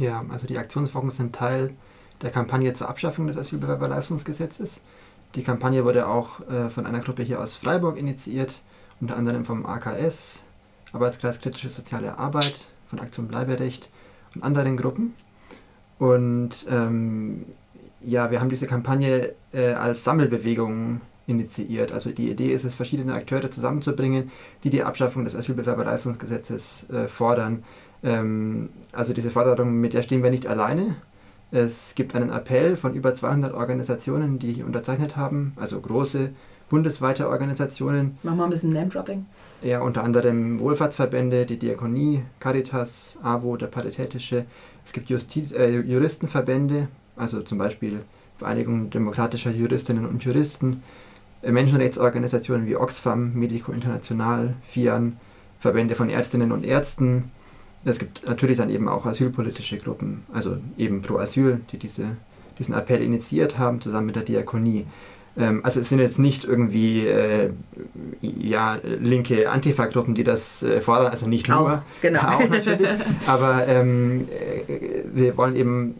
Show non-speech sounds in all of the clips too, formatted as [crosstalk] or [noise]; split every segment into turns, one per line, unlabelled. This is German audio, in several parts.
Ja, also die Aktionswochen sind Teil der Kampagne zur Abschaffung des Asylbewerberleistungsgesetzes. Die Kampagne wurde auch äh, von einer Gruppe hier aus Freiburg initiiert, unter anderem vom AKS, Arbeitskreis Kritische Soziale Arbeit, von Aktion Bleiberecht und anderen Gruppen. Und ähm, ja, wir haben diese Kampagne äh, als Sammelbewegung initiiert. Also die Idee ist es, verschiedene Akteure zusammenzubringen, die die Abschaffung des Asylbewerberleistungsgesetzes äh, fordern. Ähm, also diese Forderung, mit der stehen wir nicht alleine. Es gibt einen Appell von über 200 Organisationen, die hier unterzeichnet haben, also große bundesweite Organisationen.
Machen wir ein bisschen Name-Dropping.
Ja, unter anderem Wohlfahrtsverbände, die Diakonie, Caritas, AWO, der Paritätische. Es gibt Justiz, äh, Juristenverbände, also zum Beispiel Vereinigung demokratischer Juristinnen und Juristen, äh, Menschenrechtsorganisationen wie Oxfam, Medico International, FIAN, Verbände von Ärztinnen und Ärzten. Es gibt natürlich dann eben auch asylpolitische Gruppen, also eben Pro Asyl, die diese, diesen Appell initiiert haben, zusammen mit der Diakonie. Ähm, also es sind jetzt nicht irgendwie äh, ja, linke Antifa-Gruppen, die das äh, fordern, also nicht nur,
auch, genau. [laughs]
auch natürlich, aber ähm, äh, wir wollen eben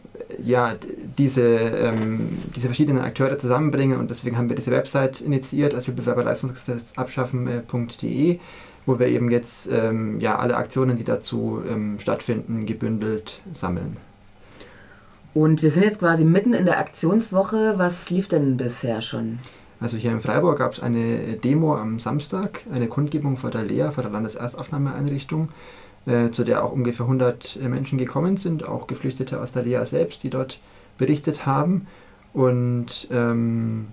ja, diese, ähm, diese verschiedenen Akteure zusammenbringen und deswegen haben wir diese Website initiiert, Asylbewerberleistungsgesetz abschaffen.de, wo wir eben jetzt ähm, ja, alle Aktionen, die dazu ähm, stattfinden, gebündelt sammeln.
Und wir sind jetzt quasi mitten in der Aktionswoche. Was lief denn bisher schon?
Also hier in Freiburg gab es eine Demo am Samstag, eine Kundgebung vor der LEA, vor der Landeserstaufnahmeeinrichtung, äh, zu der auch ungefähr 100 Menschen gekommen sind, auch Geflüchtete aus der LEA selbst, die dort berichtet haben. Und ähm,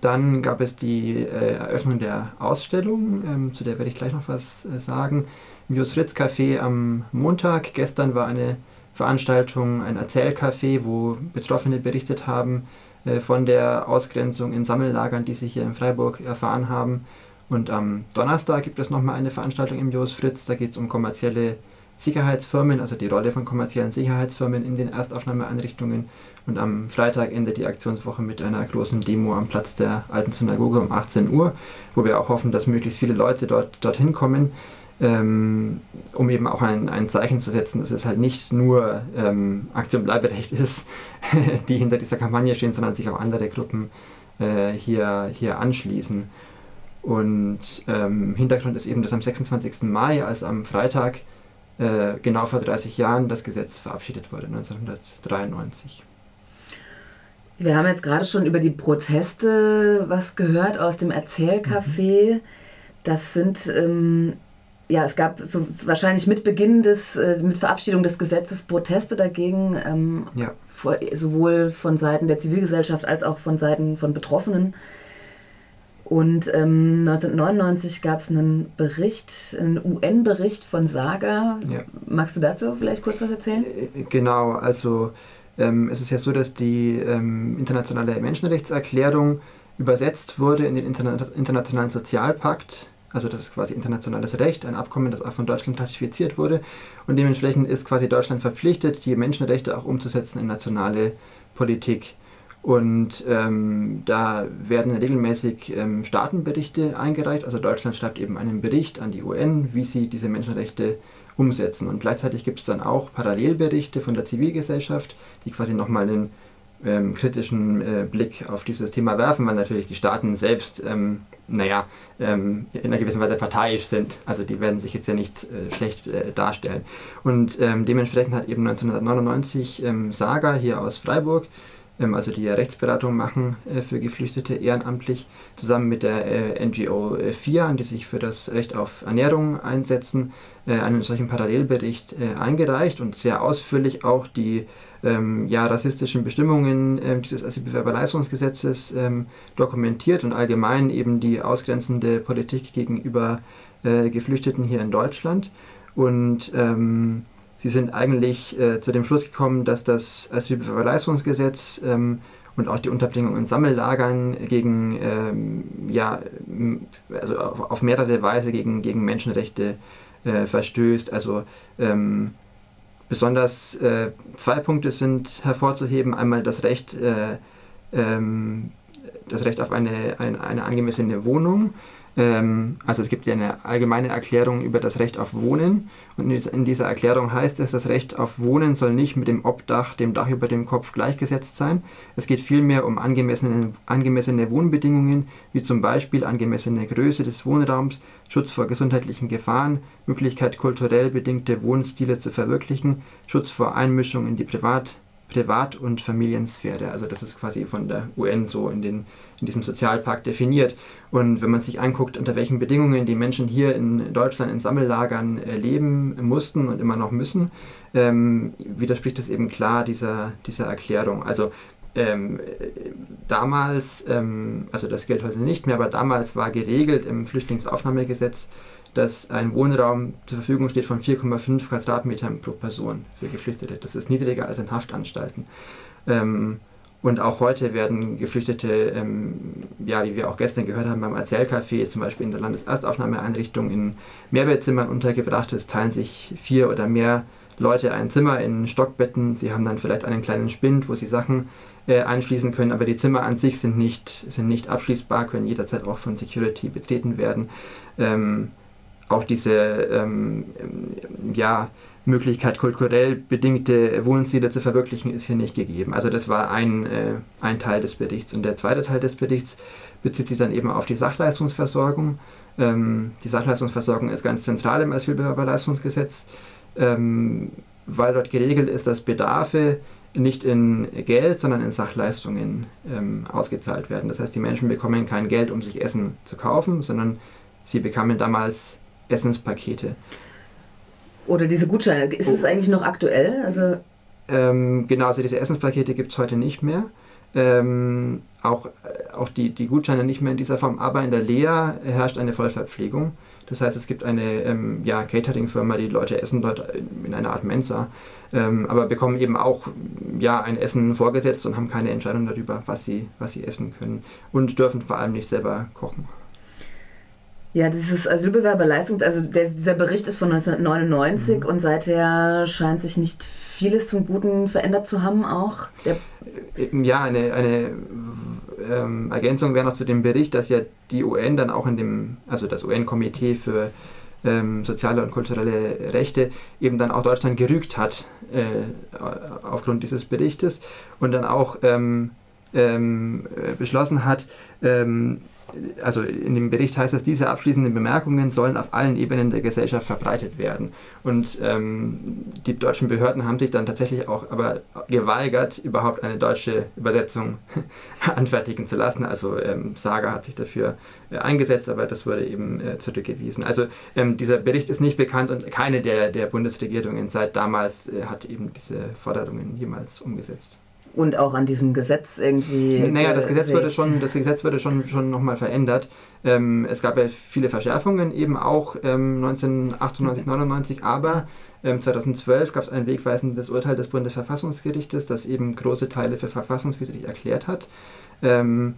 dann gab es die äh, Eröffnung der Ausstellung, ähm, zu der werde ich gleich noch was äh, sagen, im Jus Fritz Café am Montag. Gestern war eine Veranstaltung, ein Erzählcafé, wo Betroffene berichtet haben äh, von der Ausgrenzung in Sammellagern, die sie hier in Freiburg erfahren haben. Und am Donnerstag gibt es nochmal eine Veranstaltung im Jos Fritz, da geht es um kommerzielle Sicherheitsfirmen, also die Rolle von kommerziellen Sicherheitsfirmen in den Erstaufnahmeeinrichtungen. Und am Freitag endet die Aktionswoche mit einer großen Demo am Platz der alten Synagoge um 18 Uhr, wo wir auch hoffen, dass möglichst viele Leute dort, dorthin kommen ähm, um eben auch ein, ein Zeichen zu setzen, dass es halt nicht nur ähm, Aktion Bleiberecht [laughs] ist, die hinter dieser Kampagne stehen, sondern sich auch andere Gruppen äh, hier, hier anschließen. Und ähm, Hintergrund ist eben, dass am 26. Mai, also am Freitag, äh, genau vor 30 Jahren, das Gesetz verabschiedet wurde, 1993.
Wir haben jetzt gerade schon über die Proteste was gehört aus dem Erzählcafé. Mhm. Das sind ähm, ja, es gab so wahrscheinlich mit Beginn des, äh, mit Verabschiedung des Gesetzes Proteste dagegen, ähm, ja. vor, sowohl von Seiten der Zivilgesellschaft als auch von Seiten von Betroffenen. Und ähm, 1999 gab es einen Bericht, einen UN-Bericht von Saga. Ja. Magst du dazu vielleicht kurz was erzählen?
Äh, genau, also ähm, es ist ja so, dass die ähm, internationale Menschenrechtserklärung übersetzt wurde in den Interna Internationalen Sozialpakt also das ist quasi internationales Recht, ein Abkommen, das auch von Deutschland ratifiziert wurde. Und dementsprechend ist quasi Deutschland verpflichtet, die Menschenrechte auch umzusetzen in nationale Politik. Und ähm, da werden regelmäßig ähm, Staatenberichte eingereicht. Also Deutschland schreibt eben einen Bericht an die UN, wie sie diese Menschenrechte umsetzen. Und gleichzeitig gibt es dann auch Parallelberichte von der Zivilgesellschaft, die quasi nochmal einen ähm, kritischen äh, Blick auf dieses Thema werfen, weil natürlich die Staaten selbst, ähm, naja, ähm, in einer gewissen Weise parteiisch sind. Also die werden sich jetzt ja nicht äh, schlecht äh, darstellen. Und ähm, dementsprechend hat eben 1999 ähm, Saga hier aus Freiburg, also die Rechtsberatung machen äh, für Geflüchtete ehrenamtlich, zusammen mit der äh, NGO äh, FIA, die sich für das Recht auf Ernährung einsetzen, einen solchen Parallelbericht eingereicht und sehr ausführlich auch die ähm, ja, rassistischen Bestimmungen äh, dieses Asylbewerberleistungsgesetzes ähm, dokumentiert und allgemein eben die ausgrenzende Politik gegenüber Geflüchteten hier in Deutschland. Und ähm, sie sind eigentlich äh, zu dem Schluss gekommen, dass das Asylbewerberleistungsgesetz ähm, und auch die Unterbringung in Sammellagern gegen, ähm, ja, also auf, auf, mehrere Weise gegen, gegen Menschenrechte äh, verstößt. Also ähm, Besonders äh, zwei Punkte sind hervorzuheben. Einmal das Recht, äh, ähm, das Recht auf eine, eine, eine angemessene Wohnung. Ähm, also es gibt ja eine allgemeine Erklärung über das Recht auf Wohnen und in dieser Erklärung heißt es, das Recht auf Wohnen soll nicht mit dem Obdach, dem Dach über dem Kopf gleichgesetzt sein. Es geht vielmehr um angemessene, angemessene Wohnbedingungen, wie zum Beispiel angemessene Größe des Wohnraums, Schutz vor gesundheitlichen Gefahren, Möglichkeit kulturell bedingte Wohnstile zu verwirklichen, Schutz vor Einmischung in die Privat Privat- und Familiensphäre. Also das ist quasi von der UN so in, den, in diesem Sozialpakt definiert. Und wenn man sich anguckt, unter welchen Bedingungen die Menschen hier in Deutschland in Sammellagern äh, leben mussten und immer noch müssen, ähm, widerspricht das eben klar dieser, dieser Erklärung. Also ähm, damals, ähm, also das gilt heute nicht mehr, aber damals war geregelt im Flüchtlingsaufnahmegesetz, dass ein Wohnraum zur Verfügung steht von 4,5 Quadratmetern pro Person für Geflüchtete. Das ist niedriger als in Haftanstalten. Ähm, und auch heute werden Geflüchtete, ähm, ja, wie wir auch gestern gehört haben, beim Erzählcafé, zum Beispiel in der Landeserstaufnahmeeinrichtung in Mehrbettzimmern untergebracht. Es teilen sich vier oder mehr Leute ein Zimmer in Stockbetten. Sie haben dann vielleicht einen kleinen Spind, wo sie Sachen äh, einschließen können, aber die Zimmer an sich sind nicht, sind nicht abschließbar, können jederzeit auch von Security betreten werden. Ähm, auch diese ähm, ja, Möglichkeit, kulturell bedingte Wohnziele zu verwirklichen, ist hier nicht gegeben. Also das war ein, äh, ein Teil des Berichts. Und der zweite Teil des Berichts bezieht sich dann eben auf die Sachleistungsversorgung. Ähm, die Sachleistungsversorgung ist ganz zentral im Asylbewerberleistungsgesetz, ähm, weil dort geregelt ist, dass Bedarfe nicht in Geld, sondern in Sachleistungen ähm, ausgezahlt werden. Das heißt, die Menschen bekommen kein Geld, um sich Essen zu kaufen, sondern sie bekamen damals Essenspakete.
Oder diese Gutscheine. Ist es oh. eigentlich noch aktuell?
Also ähm, genau, also diese Essenspakete gibt es heute nicht mehr. Ähm, auch äh, auch die, die Gutscheine nicht mehr in dieser Form, aber in der Lea herrscht eine Vollverpflegung. Das heißt, es gibt eine ähm, ja, Catering-Firma, die Leute essen dort in einer Art Mensa, ähm, aber bekommen eben auch ja, ein Essen vorgesetzt und haben keine Entscheidung darüber, was sie, was sie essen können und dürfen vor allem nicht selber kochen.
Ja, dieses Asylbewerberleistung, also der, dieser Bericht ist von 1999 mhm. und seither scheint sich nicht vieles zum Guten verändert zu haben auch. Der
ja, eine, eine ähm, Ergänzung wäre noch zu dem Bericht, dass ja die UN dann auch in dem, also das UN-Komitee für ähm, soziale und kulturelle Rechte eben dann auch Deutschland gerügt hat äh, aufgrund dieses Berichtes und dann auch ähm, ähm, beschlossen hat, ähm, also in dem Bericht heißt es, diese abschließenden Bemerkungen sollen auf allen Ebenen der Gesellschaft verbreitet werden. Und ähm, die deutschen Behörden haben sich dann tatsächlich auch aber geweigert, überhaupt eine deutsche Übersetzung [laughs] anfertigen zu lassen. Also ähm, Saga hat sich dafür äh, eingesetzt, aber das wurde eben äh, zurückgewiesen. Also ähm, dieser Bericht ist nicht bekannt und keine der, der Bundesregierungen seit damals äh, hat eben diese Forderungen jemals umgesetzt
und auch an diesem Gesetz irgendwie.
Naja, das Gesetz wurde schon, das Gesetz wurde schon, schon nochmal verändert. Ähm, es gab ja viele Verschärfungen, eben auch ähm, 1998, 99, aber ähm, 2012 gab es ein wegweisendes Urteil des Bundesverfassungsgerichtes, das eben große Teile für verfassungswidrig erklärt hat. Ähm,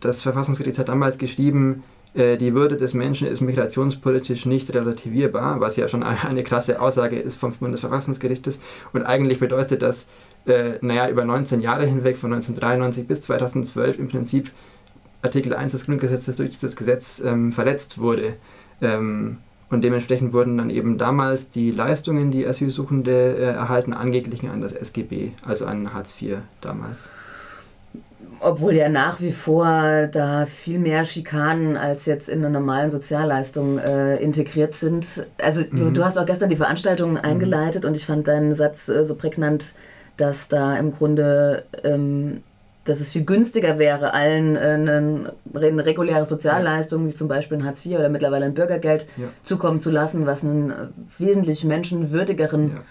das Verfassungsgericht hat damals geschrieben, äh, die Würde des Menschen ist migrationspolitisch nicht relativierbar, was ja schon [laughs] eine krasse Aussage ist vom Bundesverfassungsgerichtes. Und eigentlich bedeutet das, äh, naja, über 19 Jahre hinweg, von 1993 bis 2012 im Prinzip Artikel 1 des Grundgesetzes durch dieses Gesetz ähm, verletzt wurde. Ähm, und dementsprechend wurden dann eben damals die Leistungen, die Asylsuchende äh, erhalten, angeglichen an das SGB, also an Hartz IV damals.
Obwohl ja nach wie vor da viel mehr Schikanen als jetzt in einer normalen Sozialleistung äh, integriert sind. Also mhm. du, du, hast auch gestern die Veranstaltung mhm. eingeleitet mhm. und ich fand deinen Satz äh, so prägnant dass da im Grunde, ähm, dass es viel günstiger wäre, allen äh, eine, eine reguläre Sozialleistung, wie zum Beispiel ein Hartz IV oder mittlerweile ein Bürgergeld, ja. zukommen zu lassen, was einen wesentlich menschenwürdigeren ja.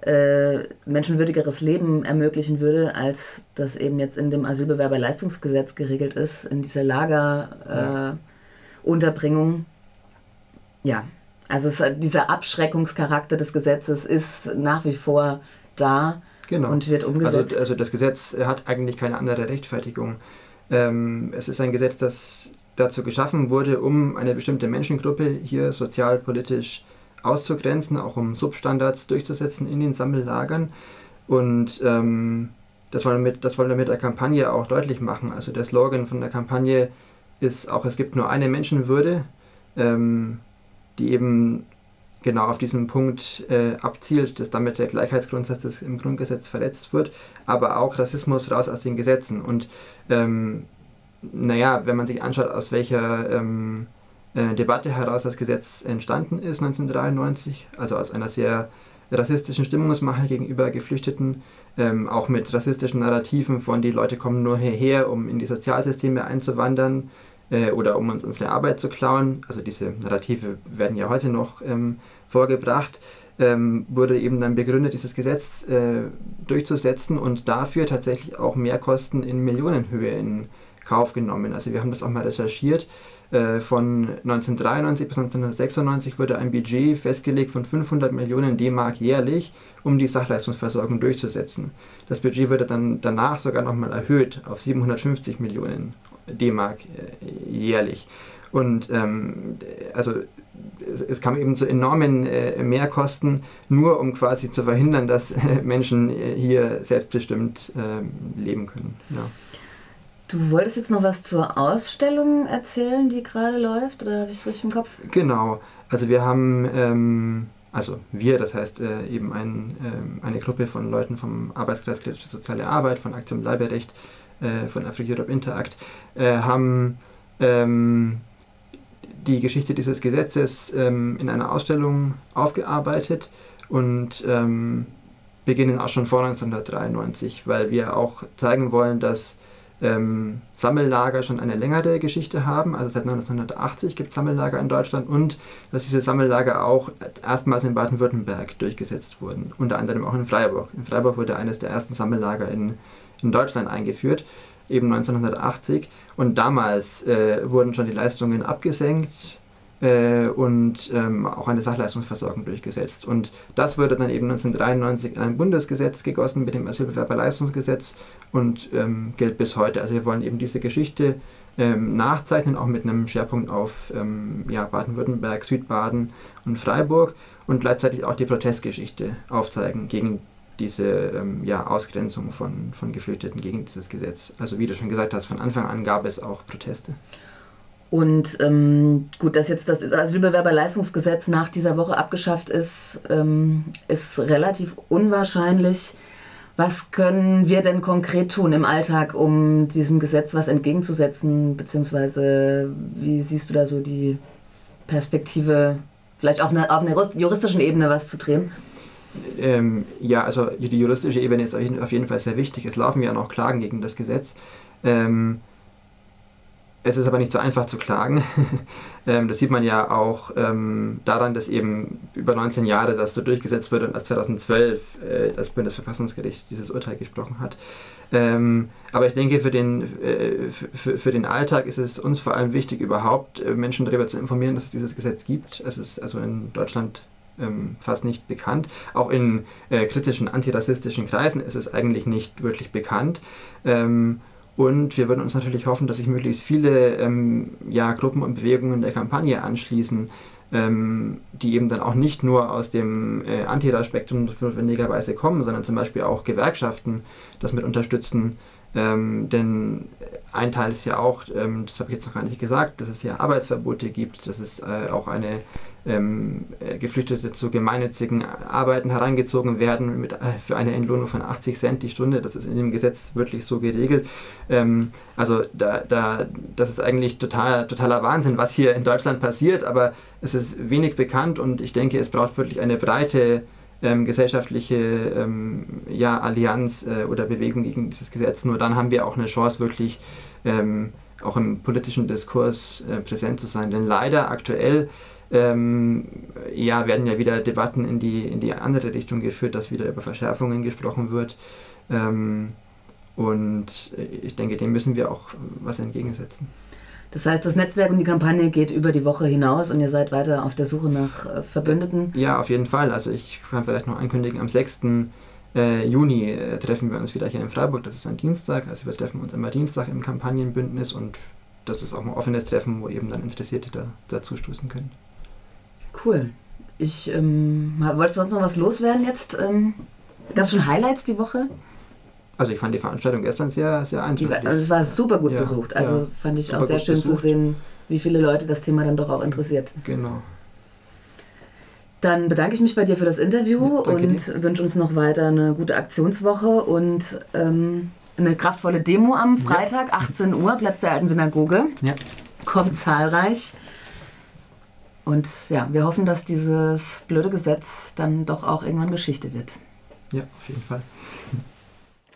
Äh, menschenwürdigeres Leben ermöglichen würde, als das eben jetzt in dem Asylbewerberleistungsgesetz geregelt ist, in dieser Lagerunterbringung. Äh, ja, also es, dieser Abschreckungscharakter des Gesetzes ist nach wie vor da. Genau. Und wird umgesetzt.
Also, also das Gesetz hat eigentlich keine andere Rechtfertigung. Ähm, es ist ein Gesetz, das dazu geschaffen wurde, um eine bestimmte Menschengruppe hier sozialpolitisch auszugrenzen, auch um Substandards durchzusetzen in den Sammellagern. Und ähm, das, wollen wir mit, das wollen wir mit der Kampagne auch deutlich machen. Also der Slogan von der Kampagne ist auch, es gibt nur eine Menschenwürde, ähm, die eben genau auf diesen Punkt äh, abzielt, dass damit der Gleichheitsgrundsatz im Grundgesetz verletzt wird, aber auch Rassismus raus aus den Gesetzen. Und ähm, naja, wenn man sich anschaut, aus welcher ähm, äh, Debatte heraus das Gesetz entstanden ist 1993, also aus einer sehr rassistischen Stimmungsmache gegenüber Geflüchteten, ähm, auch mit rassistischen Narrativen von die Leute kommen nur hierher, um in die Sozialsysteme einzuwandern äh, oder um uns unsere Arbeit zu klauen. Also diese Narrative werden ja heute noch ähm, vorgebracht. Ähm, wurde eben dann begründet, dieses Gesetz äh, durchzusetzen und dafür tatsächlich auch Mehrkosten in Millionenhöhe in Kauf genommen. Also wir haben das auch mal recherchiert. Äh, von 1993 bis 1996 wurde ein Budget festgelegt von 500 Millionen D-Mark jährlich, um die Sachleistungsversorgung durchzusetzen. Das Budget wurde dann danach sogar nochmal erhöht auf 750 Millionen D-Mark äh, jährlich. Und ähm, also es, kam eben zu enormen äh, Mehrkosten, nur um quasi zu verhindern, dass äh, Menschen äh, hier selbstbestimmt ähm, leben können. Ja.
Du wolltest jetzt noch was zur Ausstellung erzählen, die gerade läuft, oder habe ich es richtig im Kopf?
Genau. Also wir haben, ähm, also wir, das heißt äh, eben ein, äh, eine Gruppe von Leuten vom Arbeitskreis Kritische Soziale Arbeit, von Aktion Bleiberecht, äh, von Africa Europe Interact, äh, haben ähm, die Geschichte dieses Gesetzes ähm, in einer Ausstellung aufgearbeitet und ähm, beginnen auch schon vor 1993, weil wir auch zeigen wollen, dass ähm, Sammellager schon eine längere Geschichte haben. Also seit 1980 gibt es Sammellager in Deutschland und dass diese Sammellager auch erstmals in Baden-Württemberg durchgesetzt wurden. Unter anderem auch in Freiburg. In Freiburg wurde eines der ersten Sammellager in, in Deutschland eingeführt, eben 1980. Und damals äh, wurden schon die Leistungen abgesenkt äh, und ähm, auch eine Sachleistungsversorgung durchgesetzt. Und das wurde dann eben 1993 in ein Bundesgesetz gegossen mit dem Asylbewerberleistungsgesetz und ähm, gilt bis heute. Also wir wollen eben diese Geschichte ähm, nachzeichnen, auch mit einem Schwerpunkt auf ähm, ja, Baden-Württemberg, Südbaden und Freiburg und gleichzeitig auch die Protestgeschichte aufzeigen gegen diese ähm, ja, Ausgrenzung von, von Geflüchteten gegen dieses Gesetz. Also wie du schon gesagt hast, von Anfang an gab es auch Proteste.
Und ähm, gut, dass jetzt das Asylbewerberleistungsgesetz nach dieser Woche abgeschafft ist, ähm, ist relativ unwahrscheinlich. Was können wir denn konkret tun im Alltag, um diesem Gesetz was entgegenzusetzen? Beziehungsweise wie siehst du da so die Perspektive, vielleicht auf einer, auf einer juristischen Ebene was zu drehen?
Ähm, ja, also die juristische Ebene ist auf jeden Fall sehr wichtig. Es laufen ja noch Klagen gegen das Gesetz. Ähm, es ist aber nicht so einfach zu klagen. [laughs] Ähm, das sieht man ja auch ähm, daran, dass eben über 19 Jahre das so durchgesetzt wird und erst 2012 äh, das Bundesverfassungsgericht dieses Urteil gesprochen hat. Ähm, aber ich denke, für den, äh, für, für den Alltag ist es uns vor allem wichtig, überhaupt äh, Menschen darüber zu informieren, dass es dieses Gesetz gibt. Es ist also in Deutschland ähm, fast nicht bekannt. Auch in äh, kritischen antirassistischen Kreisen ist es eigentlich nicht wirklich bekannt. Ähm, und wir würden uns natürlich hoffen, dass sich möglichst viele ähm, ja, Gruppen und Bewegungen der Kampagne anschließen, ähm, die eben dann auch nicht nur aus dem äh, Antiraspektrum notwendigerweise kommen, sondern zum Beispiel auch Gewerkschaften das mit unterstützen. Ähm, denn ein Teil ist ja auch, ähm, das habe ich jetzt noch gar nicht gesagt, dass es ja Arbeitsverbote gibt, dass es äh, auch eine ähm, äh, Geflüchtete zu gemeinnützigen Arbeiten herangezogen werden mit, äh, für eine Entlohnung von 80 Cent die Stunde. Das ist in dem Gesetz wirklich so geregelt. Ähm, also da, da, das ist eigentlich total, totaler Wahnsinn, was hier in Deutschland passiert, aber es ist wenig bekannt und ich denke, es braucht wirklich eine breite ähm, gesellschaftliche ähm, ja, Allianz äh, oder Bewegung gegen dieses Gesetz. Nur dann haben wir auch eine Chance, wirklich ähm, auch im politischen Diskurs äh, präsent zu sein. Denn leider aktuell ähm, ja, werden ja wieder Debatten in die, in die andere Richtung geführt, dass wieder über Verschärfungen gesprochen wird. Ähm, und ich denke, dem müssen wir auch was entgegensetzen.
Das heißt, das Netzwerk und die Kampagne geht über die Woche hinaus und ihr seid weiter auf der Suche nach äh, Verbündeten?
Ja, auf jeden Fall. Also ich kann vielleicht noch ankündigen, am 6. Äh, Juni äh, treffen wir uns wieder hier in Freiburg. Das ist ein Dienstag. Also wir treffen uns immer Dienstag im Kampagnenbündnis und das ist auch ein offenes Treffen, wo eben dann Interessierte da, dazu stoßen können.
Cool. Ich ähm, wollte sonst noch was loswerden jetzt. Ähm, Gab es schon Highlights die Woche?
Also ich fand die Veranstaltung gestern sehr, sehr eindrücklich.
Also es war super gut ja, besucht. Also ja, fand ich auch sehr schön besucht. zu sehen, wie viele Leute das Thema dann doch auch interessiert.
Genau.
Dann bedanke ich mich bei dir für das Interview ja, und dir. wünsche uns noch weiter eine gute Aktionswoche und ähm, eine kraftvolle Demo am Freitag, 18 Uhr, Platz der alten Synagoge.
Ja.
Kommt zahlreich. Und ja, wir hoffen, dass dieses blöde Gesetz dann doch auch irgendwann Geschichte wird.
Ja, auf jeden Fall.